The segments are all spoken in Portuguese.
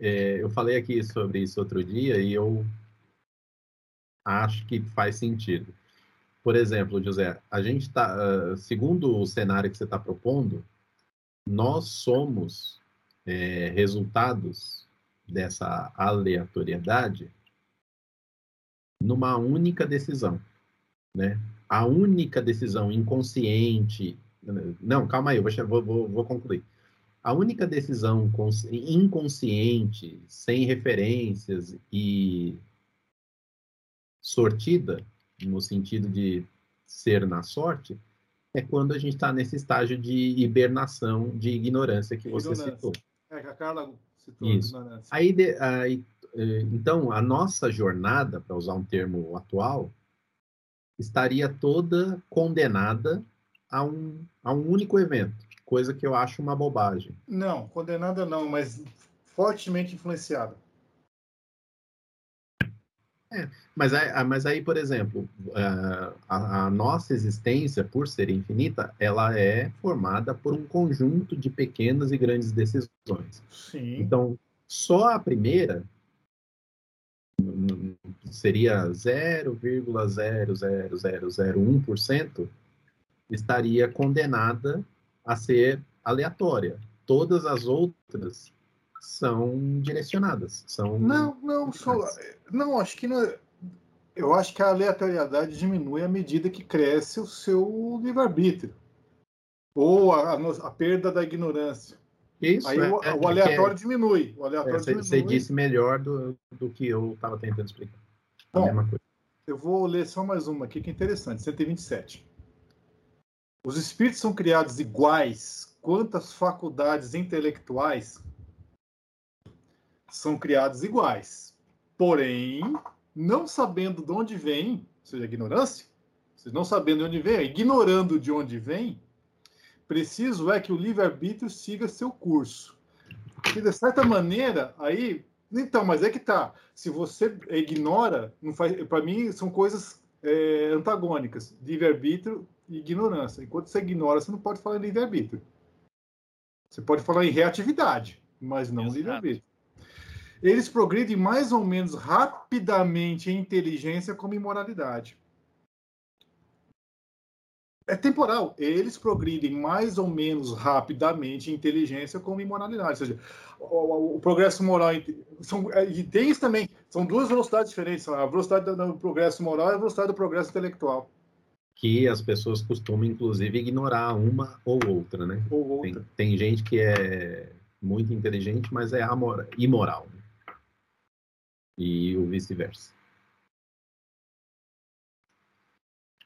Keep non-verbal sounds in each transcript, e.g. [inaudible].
é, eu falei aqui sobre isso outro dia e eu acho que faz sentido. Por exemplo, José, a gente está, uh, segundo o cenário que você está propondo, nós somos é, resultados dessa aleatoriedade numa única decisão, né? A única decisão inconsciente. Não, calma aí, eu vou, vou, vou concluir. A única decisão inconsciente, sem referências e sortida, no sentido de ser na sorte, é quando a gente está nesse estágio de hibernação, de ignorância que você ignorância. citou. É, que a Carla citou. Isso. Aí, de, aí, eh, então, a nossa jornada, para usar um termo atual, estaria toda condenada a um, a um único evento, coisa que eu acho uma bobagem. Não, condenada não, mas fortemente influenciada. É, mas, aí, ah, mas aí, por exemplo, ah, a, a, nossa existência, por ser infinita, ela é formada por um conjunto de pequenas e grandes decisões. Sim. Então, só a primeira seria 0,00001% estaria condenada a ser aleatória. Todas as outras são direcionadas. São não, não, só, não, acho que não, eu acho que a aleatoriedade diminui à medida que cresce o seu livre-arbítrio ou a, a, perda da ignorância. Isso, Aí é, o, é, o, aleatório é, diminui. O aleatório é, diminui. Você disse melhor do, do que eu estava tentando explicar. Bom, eu vou ler só mais uma aqui que é interessante, 127. Os espíritos são criados iguais quantas faculdades intelectuais são criados iguais. Porém, não sabendo de onde vem, ou seja, ignorância, não sabendo de onde vem, ignorando de onde vem, preciso é que o livre-arbítrio siga seu curso. Porque, de certa maneira, aí. Então, mas é que tá. Se você ignora, não faz. Para mim, são coisas é, antagônicas: livre-arbítrio e ignorância. Enquanto você ignora, você não pode falar em livre-arbítrio. Você pode falar em reatividade, mas não livre-arbítrio eles progridem mais ou menos rapidamente em inteligência como em moralidade. É temporal. Eles progridem mais ou menos rapidamente em inteligência como em moralidade. Ou seja, o, o progresso moral. São, é, e tem isso também. São duas velocidades diferentes. A velocidade do progresso moral e a velocidade do progresso intelectual. Que as pessoas costumam, inclusive, ignorar uma ou outra, né? Ou outra. Tem, tem gente que é muito inteligente, mas é amor, imoral. Né? e o vice-versa.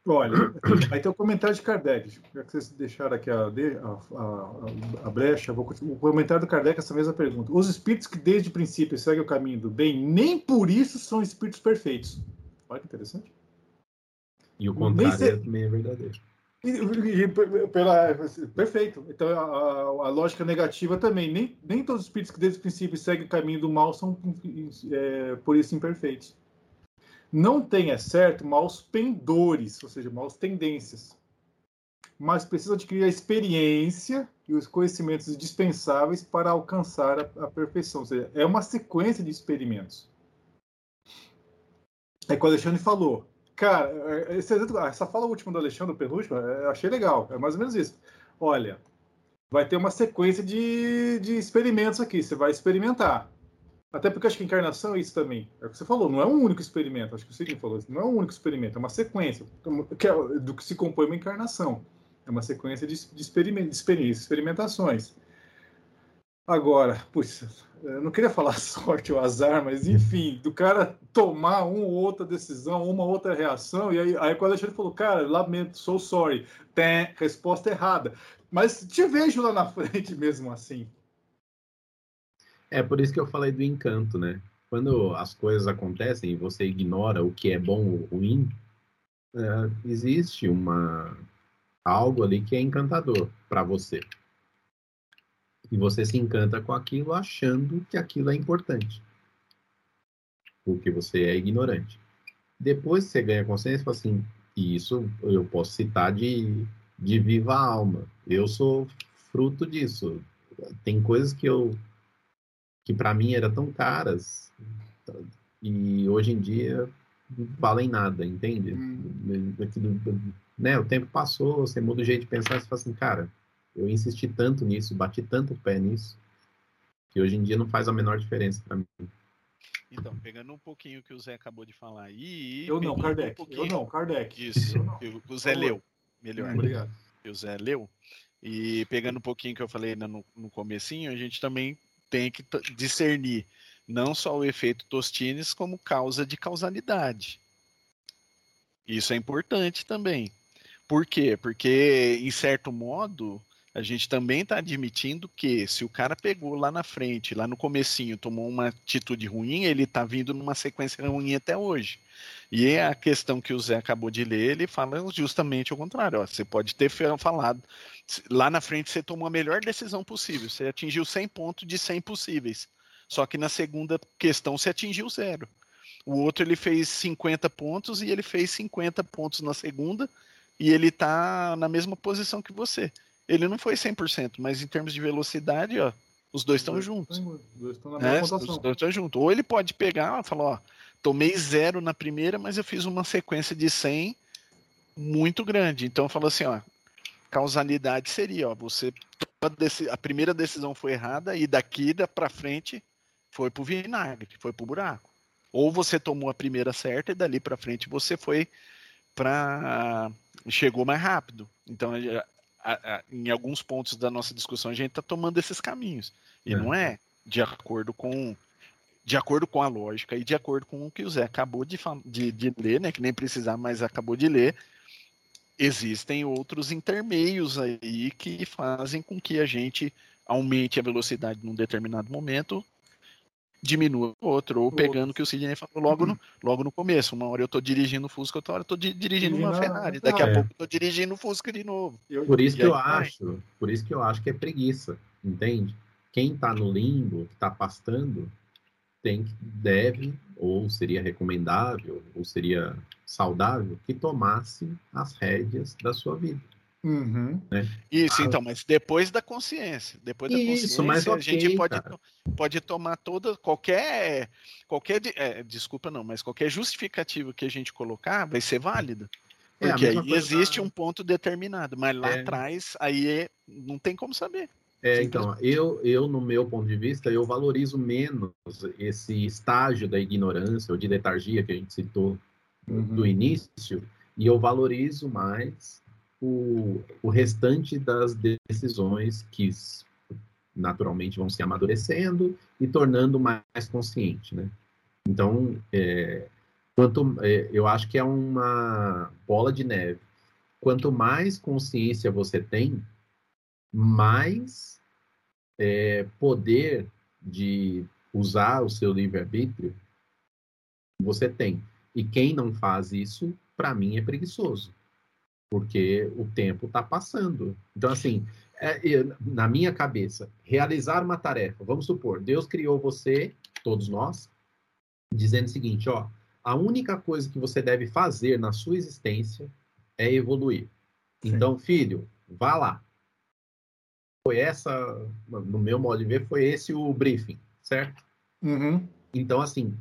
Olha, [coughs] aí tem o comentário de Kardec. Já que vocês deixaram aqui a, a, a, a brecha, vou, o comentário do Kardec é essa mesma pergunta. Os espíritos que desde o princípio seguem o caminho do bem, nem por isso são espíritos perfeitos. Olha que interessante. E o contrário se... também é verdadeiro. E, e, pela, perfeito. Então, a, a, lógica negativa também. Nem, nem todos os espíritos que desde o princípio seguem o caminho do mal são é, por isso imperfeitos. Não tem, é certo, maus pendores, ou seja, maus tendências. Mas precisa adquirir a experiência e os conhecimentos dispensáveis para alcançar a, a perfeição. Ou seja, é uma sequência de experimentos. É o que o Alexandre falou Cara, é, esse, essa fala última do Alexandre, penúltima, eu achei legal. É mais ou menos isso. Olha, vai ter uma sequência de, de experimentos aqui. Você vai experimentar. Até porque acho que encarnação é isso também. É o que você falou, não é um único experimento. Acho que o Sidney falou isso. Não é um único experimento, é uma sequência que é, do que se compõe uma encarnação. É uma sequência de, de, experiment, de experimentações. Agora, puxa, eu não queria falar [laughs] sorte ou azar, mas enfim, do cara tomar uma ou outra decisão, uma outra reação, e aí, aí quando a gente falou, cara, lamento, sou sorry, tem resposta errada. Mas te vejo lá na [laughs] frente mesmo assim. É por isso que eu falei do encanto, né? Quando as coisas acontecem e você ignora o que é bom ou ruim, é, existe uma algo ali que é encantador para você. E você se encanta com aquilo achando que aquilo é importante. Porque você é ignorante. Depois você ganha consciência e fala assim, isso eu posso citar de, de viva alma. Eu sou fruto disso. Tem coisas que eu que para mim eram tão caras e hoje em dia não valem nada, entende? Hum. né, o tempo passou, você muda o jeito de pensar, você fala assim, cara, eu insisti tanto nisso, bati tanto o pé nisso, que hoje em dia não faz a menor diferença para mim. Então, pegando um pouquinho que o Zé acabou de falar aí. Eu não, Kardec. Um eu não, Kardec. Isso. O Zé leu. Melhor. Obrigado. o Zé leu. E pegando um pouquinho que eu falei no, no comecinho, a gente também tem que discernir não só o efeito Tostines como causa de causalidade. Isso é importante também. Por quê? Porque, em certo modo, a gente também está admitindo que se o cara pegou lá na frente, lá no comecinho, tomou uma atitude ruim, ele está vindo numa sequência ruim até hoje. E é a questão que o Zé acabou de ler, ele fala justamente o contrário. Ó, você pode ter falado, lá na frente você tomou a melhor decisão possível, você atingiu 100 pontos de 100 possíveis. Só que na segunda questão você atingiu zero. O outro ele fez 50 pontos e ele fez 50 pontos na segunda e ele está na mesma posição que você. Ele não foi 100%, mas em termos de velocidade, ó, os dois estão juntos. Os dois estão na mesma é, Os dois estão juntos. Ou ele pode pegar e falar, ó, tomei zero na primeira, mas eu fiz uma sequência de 100 muito grande. Então falou assim, ó, causalidade seria, ó, você a primeira decisão foi errada e daqui para frente foi pro vinagre, foi pro buraco. Ou você tomou a primeira certa e dali para frente você foi para chegou mais rápido. Então, a, a, em alguns pontos da nossa discussão a gente está tomando esses caminhos e é. não é de acordo com de acordo com a lógica e de acordo com o que o Zé acabou de, de, de ler, né, que nem precisar, mas acabou de ler, existem outros intermeios aí que fazem com que a gente aumente a velocidade num determinado momento diminua o outro, ou pegando o que o Sidney falou logo, no, uhum. logo no começo. Uma hora eu tô dirigindo o Fusca, outra hora eu tô di dirigindo uma Ferrari. Daqui a é. pouco eu tô dirigindo o Fusca de novo. Por isso que eu acho, por isso que eu acho que é preguiça, entende? Quem tá no limbo, que tá pastando, tem que deve ou seria recomendável ou seria saudável que tomasse as rédeas da sua vida. Uhum. Né? Isso, ah, então, mas depois da consciência. Depois da isso, consciência, a gente pode, pode tomar toda, qualquer, qualquer é, desculpa não, mas qualquer justificativa que a gente colocar vai ser válida. É, Porque aí existe um ponto determinado, mas lá é. atrás aí é, não tem como saber. É, então, eu, eu, no meu ponto de vista, eu valorizo menos esse estágio da ignorância ou de letargia que a gente citou uhum. do início, e eu valorizo mais o, o restante das decisões que naturalmente vão se amadurecendo e tornando mais consciente, né? Então, é, quanto é, eu acho que é uma bola de neve. Quanto mais consciência você tem, mais é, poder de usar o seu livre-arbítrio você tem. E quem não faz isso, para mim, é preguiçoso porque o tempo está passando. Então, assim, é, na minha cabeça, realizar uma tarefa, vamos supor, Deus criou você, todos nós, dizendo o seguinte: ó, a única coisa que você deve fazer na sua existência é evoluir. Sim. Então, filho, vá lá. Foi essa, no meu modo de ver, foi esse o briefing, certo? Uhum. Então, assim,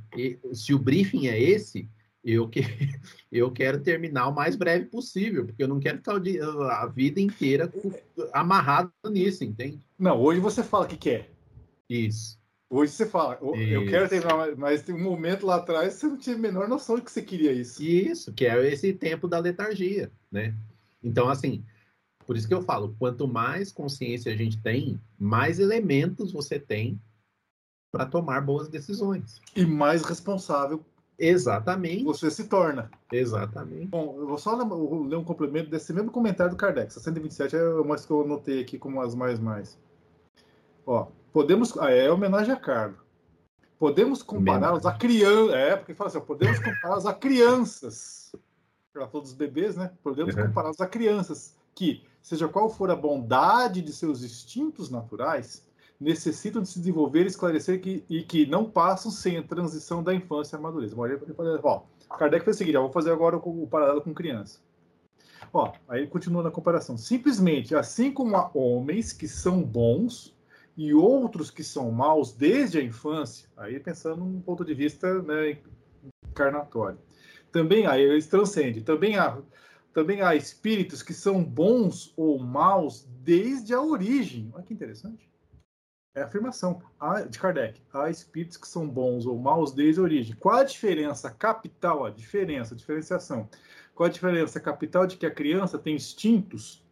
se o briefing é esse, eu, que, [laughs] eu quero terminar o mais breve possível, porque eu não quero ficar a vida inteira amarrado nisso, entende? Não, hoje você fala que quer. Isso. Hoje você fala, eu quero terminar, mas tem um momento lá atrás você não tinha a menor noção de que você queria isso. Isso, que é esse tempo da letargia, né? Então, assim, por isso que eu falo, quanto mais consciência a gente tem, mais elementos você tem para tomar boas decisões. E mais responsável Exatamente. Você se torna. Exatamente. Bom, eu vou só ler um complemento desse mesmo comentário do Kardec. Essa 127 é uma que eu anotei aqui como as mais mais. Ó, podemos. Ah, é homenagem a Carlos. Podemos compará-los a crianças. É, porque fala assim, ó, podemos compará-los a crianças. Para todos os bebês, né? Podemos uhum. compará-los a crianças que, seja qual for a bondade de seus instintos naturais, necessitam de se desenvolver, esclarecer que, e que não passam sem a transição da infância à madureza. Ó, Kardec fez o seguinte, ó, vou fazer agora o, o paralelo com criança. Ó, aí continua na comparação. Simplesmente, assim como há homens que são bons e outros que são maus desde a infância, aí pensando num ponto de vista né, encarnatório. Também há, eles transcendem, também há, também há espíritos que são bons ou maus desde a origem. Olha que interessante. É a afirmação de Kardec. Há espíritos que são bons ou maus desde a origem. Qual a diferença capital? A diferença, a diferenciação. Qual a diferença capital de que a criança tem instintos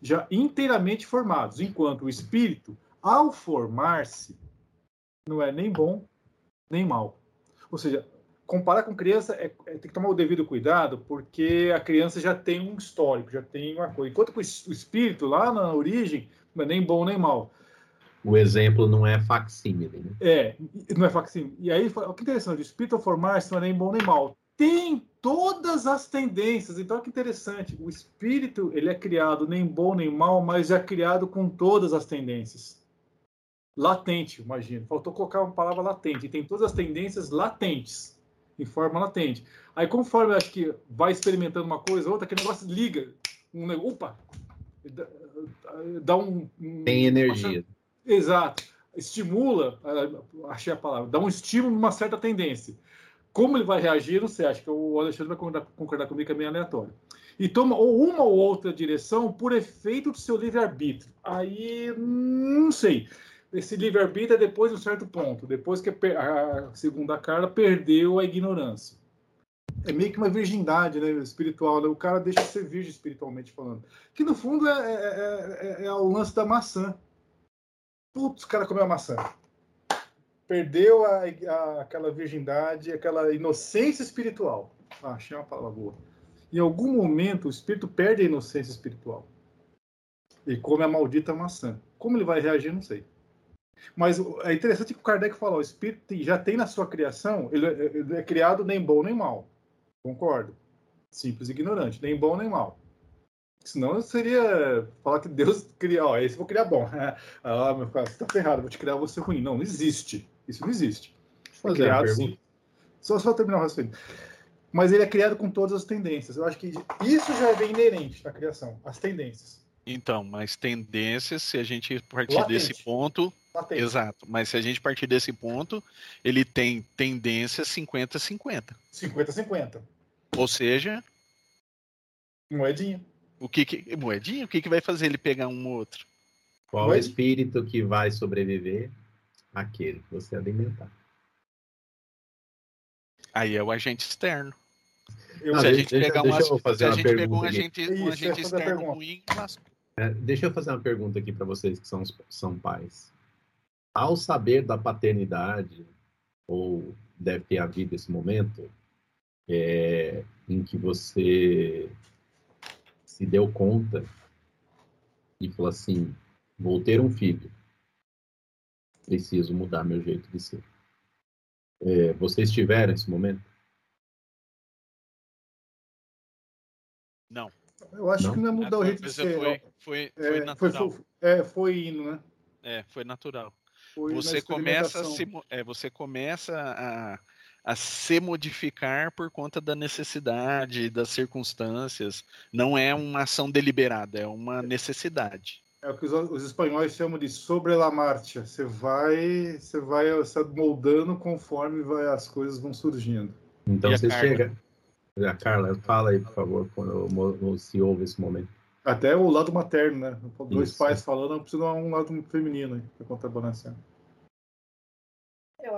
já inteiramente formados, enquanto o espírito, ao formar-se, não é nem bom nem mal. Ou seja, comparar com criança é, é, tem que tomar o devido cuidado, porque a criança já tem um histórico, já tem uma coisa. Enquanto o espírito, lá na origem, não é nem bom nem mal. O exemplo não é facsímile. Né? É, não é facsímile. E aí, o que interessante, o espírito formar-se não é nem bom nem mal. Tem todas as tendências. Então, olha que interessante. O espírito, ele é criado nem bom nem mal, mas é criado com todas as tendências latente, imagina. Faltou colocar uma palavra latente. Tem todas as tendências latentes, em forma latente. Aí, conforme acho que vai experimentando uma coisa ou outra, aquele negócio liga. Um opa! Dá um. um Tem energia. Uma, exato. Estimula, ah, achei a palavra, dá um estímulo numa certa tendência. Como ele vai reagir, não sei. Acho que o Alexandre vai concordar, concordar comigo que é meio aleatório. E toma ou uma ou outra direção por efeito do seu livre-arbítrio. Aí, não sei esse livre-arbítrio é depois de um certo ponto, depois que a segunda cara perdeu a ignorância. É meio que uma virgindade né, espiritual, né? o cara deixa de ser virgem espiritualmente falando. Que no fundo é, é, é, é o lance da maçã. Putz, o cara comeu a maçã. Perdeu a, a, aquela virgindade, aquela inocência espiritual. Ah, achei uma palavra boa. Em algum momento o espírito perde a inocência espiritual. E come a maldita maçã. Como ele vai reagir, não sei. Mas é interessante que o Kardec falou, o espírito já tem na sua criação, ele é, ele é criado nem bom nem mal. Concordo. Simples e ignorante, nem bom nem mal. Senão seria falar que Deus cria, ó, esse eu vou criar bom. [laughs] ah, meu cara, você tá ferrado, vou te criar você ruim. Não, não existe. Isso não existe. É criado, sim. Só, só terminar o raciocínio. Mas ele é criado com todas as tendências. Eu acho que isso já é inerente na criação, as tendências. Então, mas tendências, se a gente partir Latente. desse ponto, Latente. exato, mas se a gente partir desse ponto, ele tem tendência 50-50. 50-50. Ou seja, moedinha. O que, que moedinha? O que, que vai fazer ele pegar um ou outro? Qual moedinha. espírito que vai sobreviver? Aquele que você alimentar. Aí é o agente externo. Eu, se a gente deixa, pegar deixa uma, se a gente pegou um agente, um agente externo ruim, é, deixa eu fazer uma pergunta aqui para vocês que são, são pais. Ao saber da paternidade, ou deve ter havido esse momento, é, em que você se deu conta e falou assim: vou ter um filho, preciso mudar meu jeito de ser. É, vocês tiveram esse momento? Não. Eu acho não? que não é mudar o jeito de ser. Foi, foi, foi é, natural. Foi, é, foi indo, né? É, foi natural. Foi você, começa a se, é, você começa a, a se modificar por conta da necessidade, das circunstâncias. Não é uma ação deliberada, é uma necessidade. É o que os, os espanhóis chamam de sobre la marcha. Você vai, você vai se moldando conforme vai, as coisas vão surgindo. Então você chega, a Carla, fala aí, por favor, quando se ouve esse momento. Até o lado materno, né? Dois Isso. pais falando, não precisa um lado feminino para contrabalancear.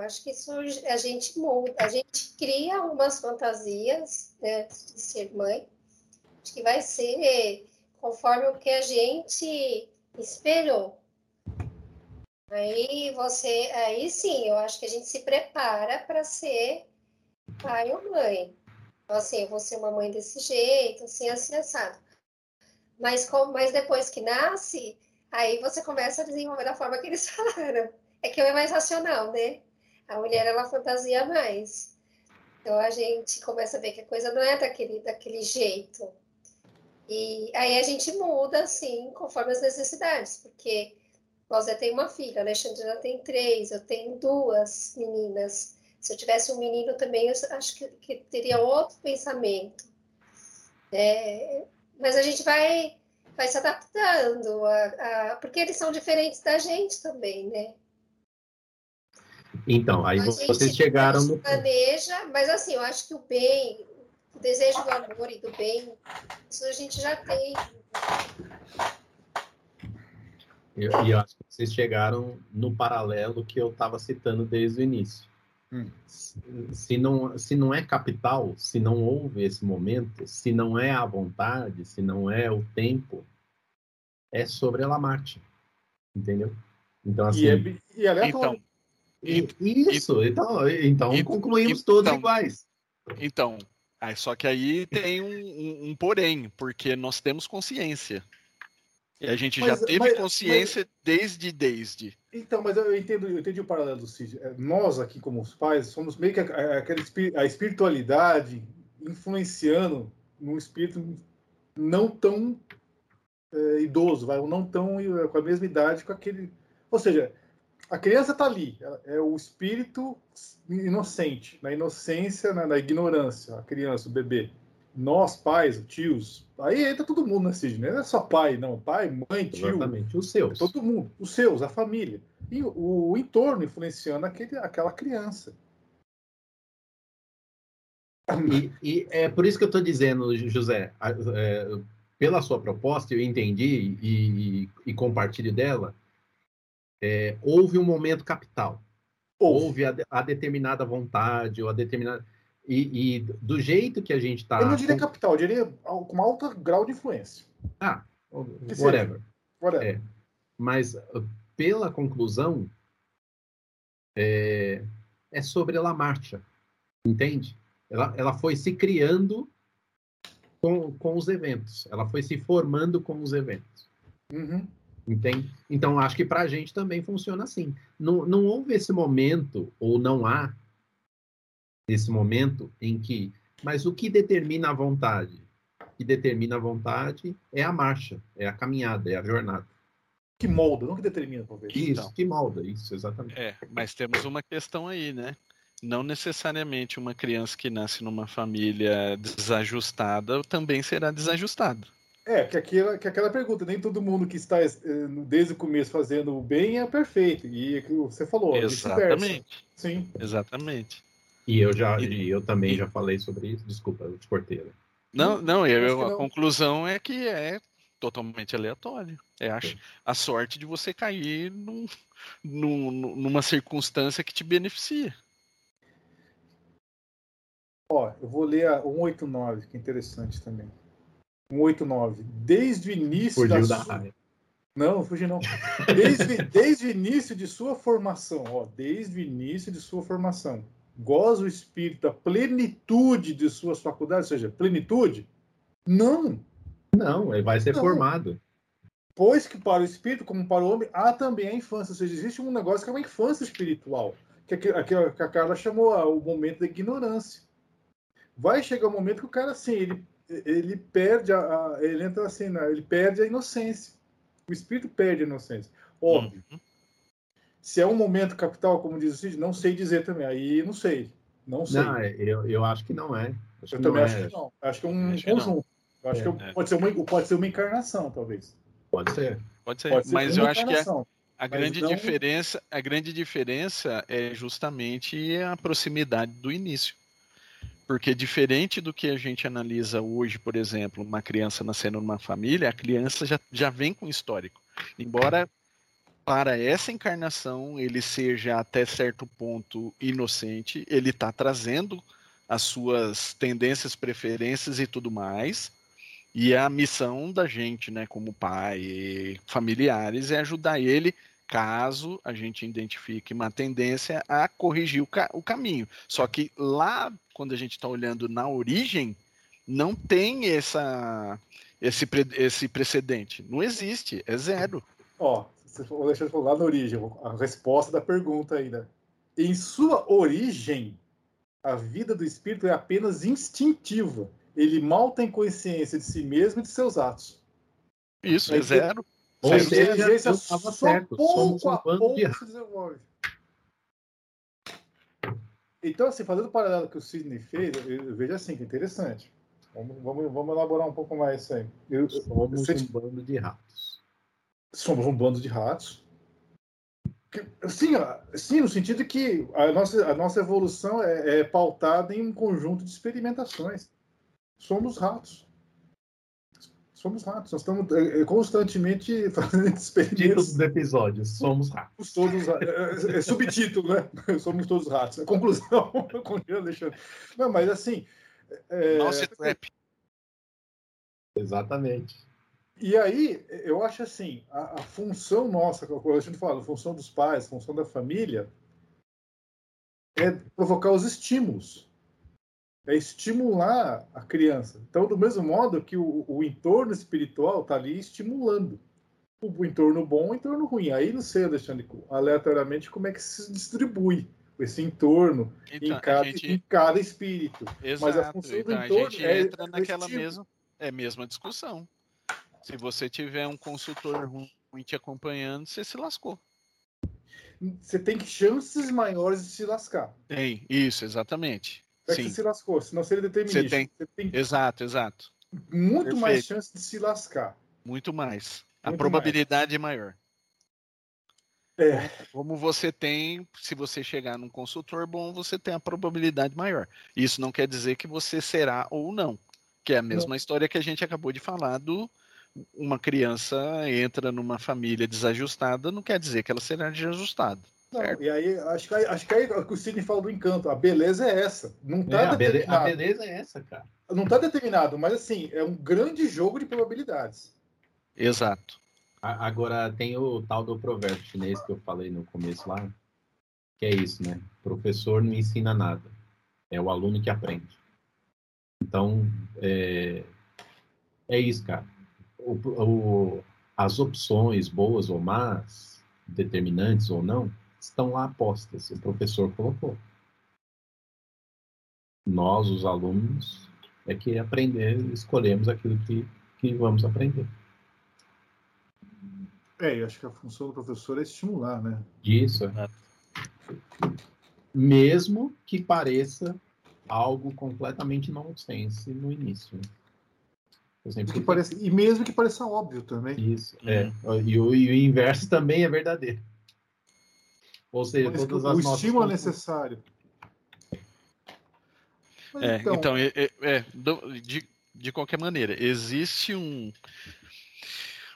Acho que isso a gente muda, a gente cria algumas fantasias né, de ser mãe, acho que vai ser conforme o que a gente esperou. Aí você, aí sim, eu acho que a gente se prepara para ser pai ou mãe. Então, assim, eu vou ser uma mãe desse jeito, assim, assim, assado. Mas, com, mas depois que nasce, aí você começa a desenvolver da forma que eles [laughs] falaram. É que eu é mais racional, né? A mulher, ela fantasia mais. Então, a gente começa a ver que a coisa não é daquele, daquele jeito. E aí a gente muda, assim, conforme as necessidades. Porque José tem uma filha, a Alexandrina tem três, eu tenho duas meninas. Se eu tivesse um menino também, eu acho que, que teria outro pensamento. É, mas a gente vai vai se adaptando, a, a, porque eles são diferentes da gente também, né? Então, aí a vocês gente, chegaram no. Planeja, mas assim, eu acho que o bem, o desejo do amor e do bem, isso a gente já tem. E eu, eu, acho que vocês chegaram no paralelo que eu estava citando desde o início. Hum. Se, não, se não é capital, se não houve esse momento, se não é a vontade, se não é o tempo, é sobre a Lamarche. Entendeu? Então, assim. E, é, e é Então, isso, então, então e, concluímos e, todos então, iguais. Então, só que aí tem um, um, um porém, porque nós temos consciência. E a gente mas, já teve mas, consciência mas, desde, desde. Então, mas eu entendo, eu entendi o paralelo, Cid. É, nós aqui, como os pais, somos meio que a, a, espiritualidade influenciando num espírito não tão é, idoso, vai, não tão é, com a mesma idade com aquele. Ou seja, a criança está ali, é o espírito inocente, na inocência, na, na ignorância, a criança, o bebê nós, pais, tios, aí entra todo mundo na CID, não é só pai, não. Pai, mãe, tio. Exatamente, os seus. Todo mundo, os seus, a família. E o, o entorno influenciando aquele, aquela criança. E, e, é por isso que eu estou dizendo, José, é, pela sua proposta, eu entendi e, e compartilho dela, é, houve um momento capital. Houve, houve a, a, determinada vontade, ou a determinada e, e, do jeito que a gente está. Eu não diria capital, eu diria com alto grau de influência. Ah, whatever. whatever. É. Mas uh, pela conclusão, é, é sobre ela marcha, entende? Ela, ela foi se criando com, com os eventos, ela foi se formando com os eventos. Uhum. Entende? Então, acho que para a gente também funciona assim. Não, não houve esse momento, ou não há nesse momento em que. Mas o que determina a vontade? O que determina a vontade é a marcha, é a caminhada, é a jornada. Que molda, não que determina, talvez. Isso, então, que molda, isso, exatamente. É, mas temos uma questão aí, né? Não necessariamente uma criança que nasce numa família desajustada também será desajustada. É, que aquela, que aquela pergunta, nem todo mundo que está eh, desde o começo fazendo o bem é perfeito. E é você falou, Exatamente. Sim. Exatamente. E eu já, e, eu também já falei sobre isso. Desculpa, eu te cortei. Né? Não, não, eu, a não. conclusão é que é totalmente aleatório. É a, a sorte de você cair num, num, numa circunstância que te beneficia. Ó, eu vou ler a 189, que é interessante também. 189. Desde o início Fugiu da, da sua... Não, fugi não. Desde, [laughs] desde o início de sua formação, ó, desde o início de sua formação goza o espírito a plenitude de suas faculdades, ou seja, plenitude? Não. Não, ele vai ser não. formado. Pois que para o espírito, como para o homem, há também a infância. Ou seja, existe um negócio que é uma infância espiritual, que, que, que a Carla chamou ah, o momento da ignorância. Vai chegar um momento que o cara, assim, ele, ele perde a, a ele entra assim, né? ele perde a inocência. O espírito perde a inocência. Óbvio. Uhum. Se é um momento capital, como diz o Cid, não sei dizer também. Aí não sei. Não sei. Não, eu, eu acho que não é. Acho eu também é. acho que não. Acho que é um acho conjunto. Eu acho é, que é. pode, ser uma, pode ser uma encarnação, talvez. Pode ser. Pode ser, pode ser mas eu acho que a, a grande não... diferença, a grande diferença é justamente a proximidade do início. Porque diferente do que a gente analisa hoje, por exemplo, uma criança nascendo numa família, a criança já, já vem com histórico. Embora para essa encarnação ele seja até certo ponto inocente, ele está trazendo as suas tendências, preferências e tudo mais. E a missão da gente, né, como pai e familiares, é ajudar ele, caso a gente identifique uma tendência, a corrigir o, ca o caminho. Só que lá, quando a gente está olhando na origem, não tem essa, esse, pre esse precedente. Não existe, é zero. Ó, o Alexandre falou lá na origem, a resposta da pergunta ainda. Em sua origem, a vida do espírito é apenas instintiva. Ele mal tem consciência de si mesmo e de seus atos. Isso, é zero. Ou seja, eu estava certo. Pouco a pouco de... [laughs] se desenvolve. Então, assim, fazendo o paralelo que o Sidney fez, eu vejo assim, que é interessante. Vamos, vamos, vamos elaborar um pouco mais isso aí. Eu, somos você... um bando de ratos. Somos um bando de ratos. Sim, sim, no sentido que a nossa, a nossa evolução é, é pautada em um conjunto de experimentações. Somos ratos. Somos ratos. Nós estamos é, é, constantemente [laughs] fazendo experimentos. Título do episódio: Somos ratos. Todos, é, é, subtítulo, né? [laughs] Somos todos ratos. A conclusão, com o Alexandre. Não, mas assim. É... Nossa, trap. Exatamente. E aí, eu acho assim, a, a função nossa, como a gente fala, a função dos pais, a função da família, é provocar os estímulos é estimular a criança. Então, do mesmo modo que o, o entorno espiritual está ali estimulando o, o, entorno bom e o entorno ruim. Aí não sei, Alexandre, aleatoriamente como é que se distribui esse entorno então, em, cada, gente... em cada espírito. Exato. Mas a função então, do entorno a gente é, entra naquela mesma, é mesma discussão. Se você tiver um consultor ruim te acompanhando, você se lascou você tem chances maiores de se lascar. Tem, isso, exatamente. É que se lascou, senão seria determinista. Você tem... Você tem exato, exato. Muito Perfeito. mais chance de se lascar. Muito mais. A Muito probabilidade mais. é maior. É. Como você tem, se você chegar num consultor bom, você tem a probabilidade maior. Isso não quer dizer que você será ou não. Que é a mesma não. história que a gente acabou de falar do uma criança entra numa família desajustada, não quer dizer que ela será desajustada. Não, e aí, acho que, acho que aí o Sidney falou do encanto. A beleza é essa. Não tá é, determinado. A beleza é essa, cara. Não tá determinado, mas assim, é um grande jogo de probabilidades. Exato. Agora tem o tal do provérbio chinês que eu falei no começo lá, que é isso, né? O professor não ensina nada, é o aluno que aprende. Então, é, é isso, cara. O, o, as opções, boas ou más, determinantes ou não, estão lá postas. O professor colocou. Nós, os alunos, é que aprender, escolhemos aquilo que, que vamos aprender. É, eu acho que a função do professor é estimular, né? Isso. É. Mesmo que pareça algo completamente nonsense no início. Que pareça, e mesmo que pareça óbvio também. Isso, é. E o, e o inverso também é verdadeiro. Ou seja, Mas todas as o estímulo é necessário. é, então, então é, é, é de, de qualquer maneira, existe um,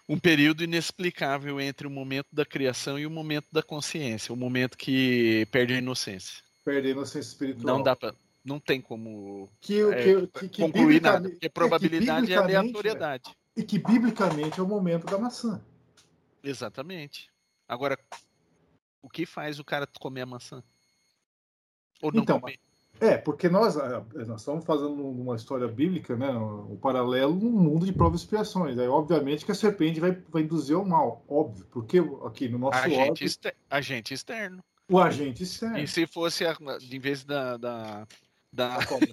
um período inexplicável entre o momento da criação e o momento da consciência, o momento que perde a inocência. Perde a inocência espiritual. Não dá para não tem como que, é, que, que, concluir nada, porque probabilidade é, aleatoriedade. E que biblicamente é o momento da maçã. Exatamente. Agora, o que faz o cara comer a maçã? Ou não então, comer? É, porque nós, ah, nós estamos fazendo uma história bíblica, né? Um paralelo num mundo de provas e expiações. Aí, obviamente, que a serpente vai, vai induzir ao mal, óbvio. Porque aqui no nosso agente, óbvio, exter agente externo. O agente externo. E se fosse, a, em vez da, da, da, da, [laughs] cobra.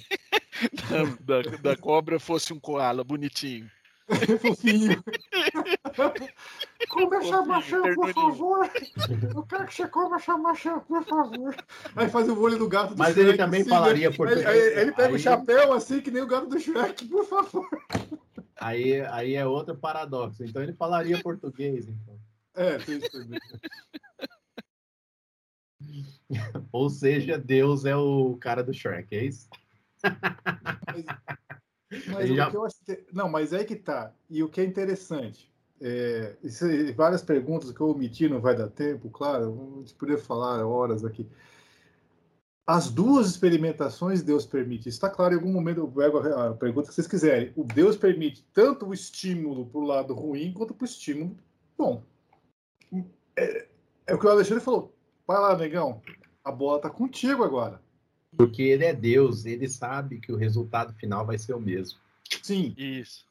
da, da, da cobra, fosse um koala bonitinho. [laughs] Fofinho. [laughs] Come essa maçã, por favor. Eu quero que você coma essa maçã, por favor. Aí faz o olho do gato do Mas Shrek, ele também assim, falaria né? português. Aí, aí ele pega aí... o chapéu assim, que nem o gato do Shrek, por favor. Aí, aí é outro paradoxo. Então ele falaria português, então. É, tem isso também. [laughs] Ou seja, Deus é o cara do Shrek, é isso? Mas, [laughs] mas já... que eu acho que... Não, mas é que tá. E o que é interessante, é, isso, várias perguntas que eu omiti, não vai dar tempo, claro, a gente poderia falar horas aqui. As duas experimentações Deus permite. Está claro, em algum momento eu pego a pergunta que vocês quiserem. O Deus permite tanto o estímulo para o lado ruim quanto para o estímulo bom. É, é, o que o Alexandre falou. Vai lá, negão. A bola está contigo agora. Porque ele é Deus, ele sabe que o resultado final vai ser o mesmo. Sim. Isso.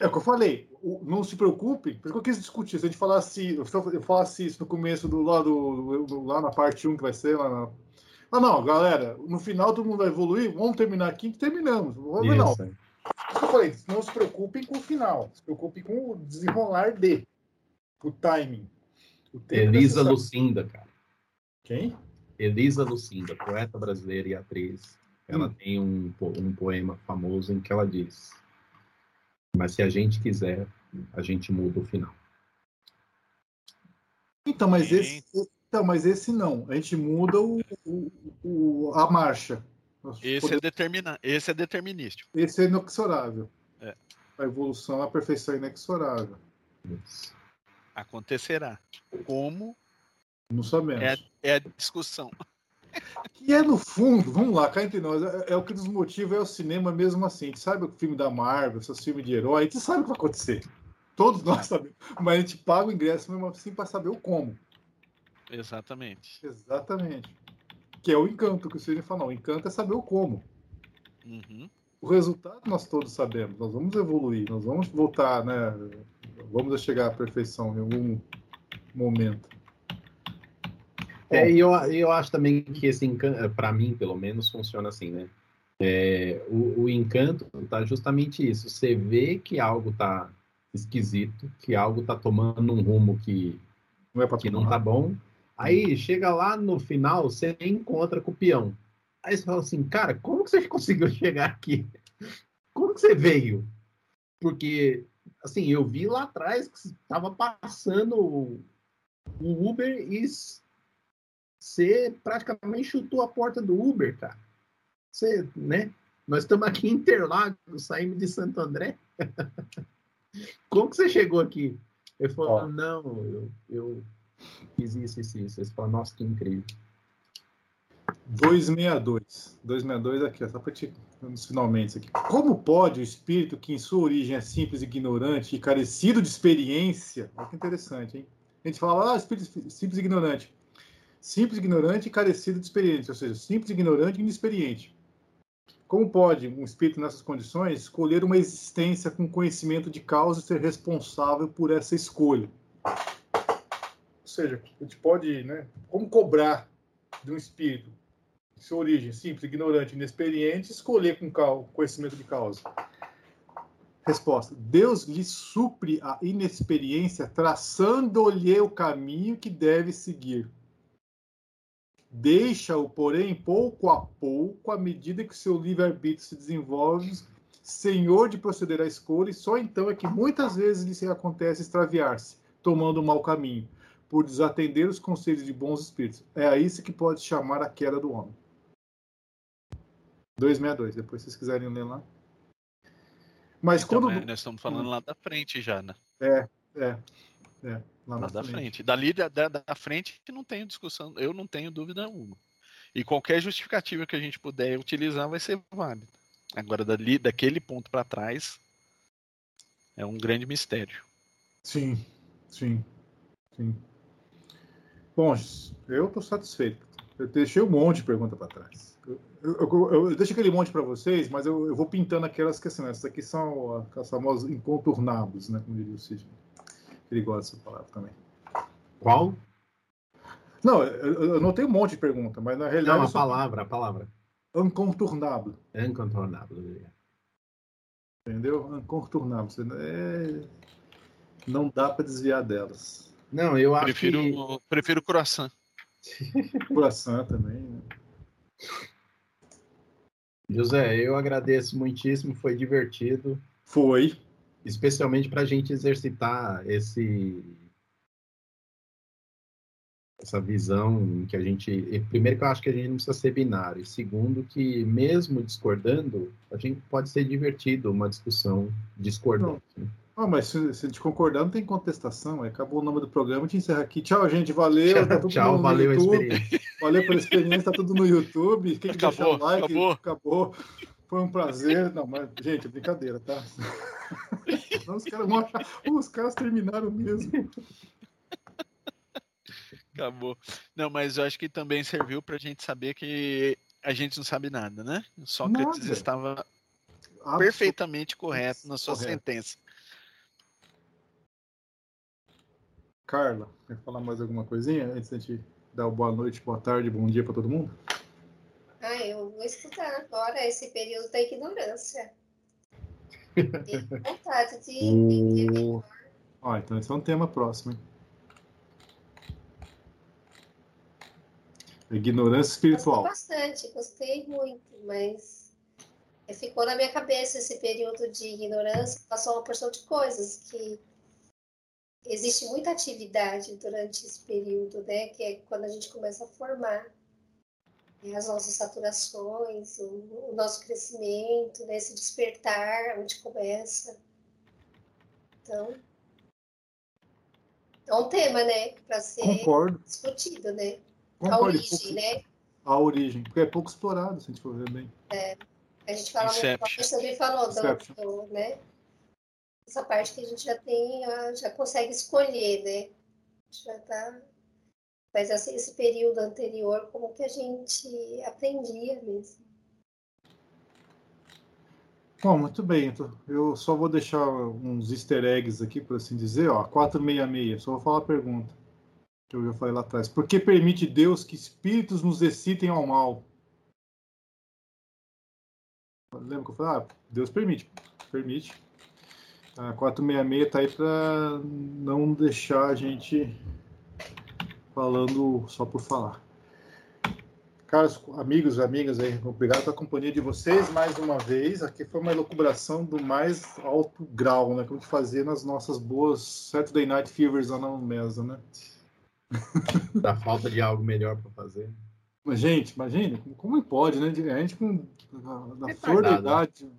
É o que eu falei. Não se preocupe, porque eu quis discutir. Se a gente falasse, eu falasse isso no começo do lá, do, do, lá na parte 1 que vai ser, lá na... Ah, não, galera, no final todo mundo vai evoluir, vamos terminar aqui e terminamos. Vamos, isso. não. Eu falei, não se preocupem com o final, se preocupem com o desenrolar de, o timing. O Elisa Lucinda, cara. Quem? Elisa Lucinda, poeta brasileira e atriz. Ela Hum. tem um, um poema famoso em que ela diz: Mas se a gente quiser, a gente muda o final. Então, mas esse, então, mas esse não. A gente muda o, o- o- a marcha. Esse é, determina... Esse é determinístico. esse é inexorável. É. A evolução, a perfeição é inexorável. Isso. Acontecerá. Como Não sabemos. é, é a discussão. E é no fundo, vamos lá, cá entre nós, é, é o que nos motiva é o cinema mesmo assim. A gente sabe o filme da Marvel, esses filmes de herói, a gente sabe o que vai acontecer. Todos nós sabemos. Mas a gente paga o ingresso mesmo assim para saber o como. Exatamente. Exatamente. Que é o encanto que o Sidney falou. O encanto é saber o como. Uhum. O resultado nós todos sabemos. Nós vamos evoluir, nós vamos voltar, né? Vamos chegar à perfeição em algum momento. É, e eu, eu acho também que esse encanto, para mim, pelo menos, funciona assim, né? É, o, o encanto tá justamente isso. Você vê que algo tá esquisito, que algo tá tomando um rumo que, Não é que não tá bom. Aí chega lá no final, você encontra com o peão. Aí você fala assim, cara, como que você [laughs] conseguiu chegar aqui? Como que você veio? Porque, assim, eu vi lá atrás que estava passando o Uber e você praticamente chutou a porta do Uber, cara. Você, né? Nós estamos aqui em Interlagos, saímos de Santo André. [laughs] Como que você chegou aqui? Ele falou, Ó. não, eu, eu fiz isso, isso, isso. Você fala, nossa, que incrível. 262. 262 aqui, ó, só para te nos finalmente aqui. Como pode o espírito que em sua origem é simples, ignorante e carecido de experiência? Olha que interessante, hein? A gente fala, ah, espírito simples e ignorante. Simples, ignorante e carecido de experiência, ou seja, simples, ignorante e inexperiente. Como pode um espírito nessas condições escolher uma existência com conhecimento de causa e ser responsável por essa escolha? Ou seja, a gente pode, né? Como cobrar de um espírito de sua origem simples, ignorante, inexperiente, escolher com conhecimento de causa? Resposta: Deus lhe supre a inexperiência, traçando-lhe o caminho que deve seguir. Deixa-o, porém, pouco a pouco, à medida que seu livre-arbítrio se desenvolve, senhor de proceder à escolha, e só então é que muitas vezes lhe acontece extraviar-se, tomando um mau caminho, por desatender os conselhos de bons espíritos. É a isso que pode chamar a queda do homem. 262, depois se vocês quiserem ler lá. Mas Então, quando. mas nós estamos falando lá da frente já, né? É, é, é. Lá, da frente. frente. Dali da, da, da frente não tenho discussão, eu não tenho dúvida alguma. E qualquer justificativa que a gente puder utilizar vai ser válida. Agora, dali, daquele ponto para trás, é um grande mistério. Sim, sim, sim. Bom, eu estou satisfeito. Eu deixei um monte de pergunta para trás. Eu, eu, eu, eu deixo aquele monte para vocês, mas eu, vou pintando aquelas que assim, essas aqui são as famosas incontornáveis, né? Como diria o Sidney. Ele gosta dessa palavra também. Qual? Não, eu, eu não tenho um monte de pergunta, mas na realidade Não, a sou palavra, a palavra. incontornável. Incontornável. Entendeu? Incontornável. É... Não dá para desviar delas. Não, eu acho Prefiro, que... prefiro croissant. [laughs] Coração também. Né? José, eu agradeço muitíssimo, foi divertido. Foi. Especialmente para a gente exercitar esse essa visão em que a gente primeiro que eu acho que a gente não precisa ser binário e segundo que mesmo discordando a gente pode ser divertido uma discussão discordante né? Ah, mas se, se a gente concordar, não tem contestação. aí Acabou o nome do programa, a gente encerra aqui. Tchau, gente. Valeu. tá [laughs] tchau, tudo tchau no valeu a experiência Valeu pela experiência, tá tudo no YouTube. Quem que Acabou, deixar o like, acabou. acabou. Foi um prazer. Não, mas, gente, é brincadeira, tá? [laughs] Não, os, caras vão achar... os caras terminaram mesmo. Acabou. Não, mas eu acho que também serviu pra gente saber que a gente não sabe nada, né? Sócrates Nada. estava perfeitamente correto na sua Correto. sentença. Carla, quer falar mais alguma coisinha antes da gente dar boa noite, boa tarde, bom dia para todo mundo? Escutar agora esse período da ignorância. [laughs] Tenho vontade de entender melhor. Ó, então esse é um tema próximo, hein? Ignorância espiritual. Gostei bastante, gostei muito, mas ficou na minha cabeça esse período de ignorância, passou uma porção de coisas que existe muita atividade durante esse período, né? Que é quando a gente começa a formar as nossas saturações, o, o, nosso crescimento, né? esse despertar, onde começa. Então, é um tema, né? Para ser Concordo. discutido, né? Concordo. A origem, pouco, né? A origem, porque é pouco explorado, se a gente for ver bem. É. A gente fala muito, a gente também falou do, do, né? essa parte que a gente já tem, já consegue escolher, né? Já tá. Mas assim, esse período anterior, como que a gente aprendia mesmo. Bom, muito bem. Então, eu só vou deixar uns easter eggs aqui, por assim dizer. Ó, 466, só vou falar a pergunta que eu já falei lá atrás. Por que permite Deus que espíritos nos excitem ao mal? Lembra que eu falei? Ah, Deus permite. Permite. A 466 está aí para não deixar a gente falando só por falar. Caros amigos e amigas, aí, obrigado pela companhia de vocês mais uma vez. Aqui foi uma elucubração do mais alto grau, né? Que a gente fazia nas nossas boas Saturday Night Fevers lá na mesa, né? [laughs] Da falta de algo melhor para fazer. Mas, gente, imagine, como pode, né? A gente com na flor da idade,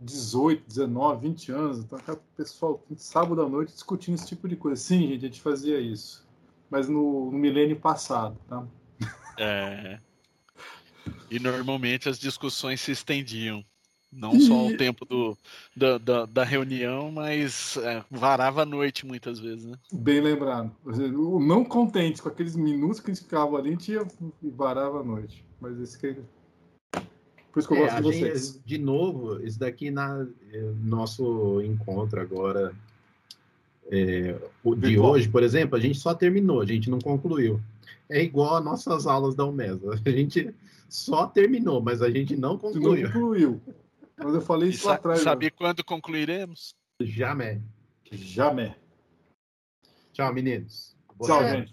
18, 19, 20 anos, então o pessoal sábado à noite discutindo esse tipo de coisa. Sim, gente, a gente fazia isso. Mas no, no milênio passado, tá? É. E normalmente as discussões se estendiam. Não só o tempo do, da, da, da reunião, mas é, varava a noite muitas vezes, né? Bem lembrado. O não contente com aqueles minutos que a gente ficava ali, a gente ia, varava a noite. Mas esse que por isso que eu é, gosto de vocês. Gente, de novo, isso daqui na é, nosso encontro agora é, o de Virtual. hoje, por exemplo, a gente só terminou, a gente não concluiu. É igual às nossas aulas da UMESA. [laughs] A gente só terminou, mas a gente não concluiu. Não concluiu. Mas eu falei isso lá atrás. Sabe quando concluiremos? Jamais. Jamais. Tchau, meninos. Boa Tchau, gente.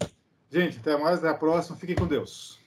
Gente, até mais. Até a próxima. Fiquem com Deus.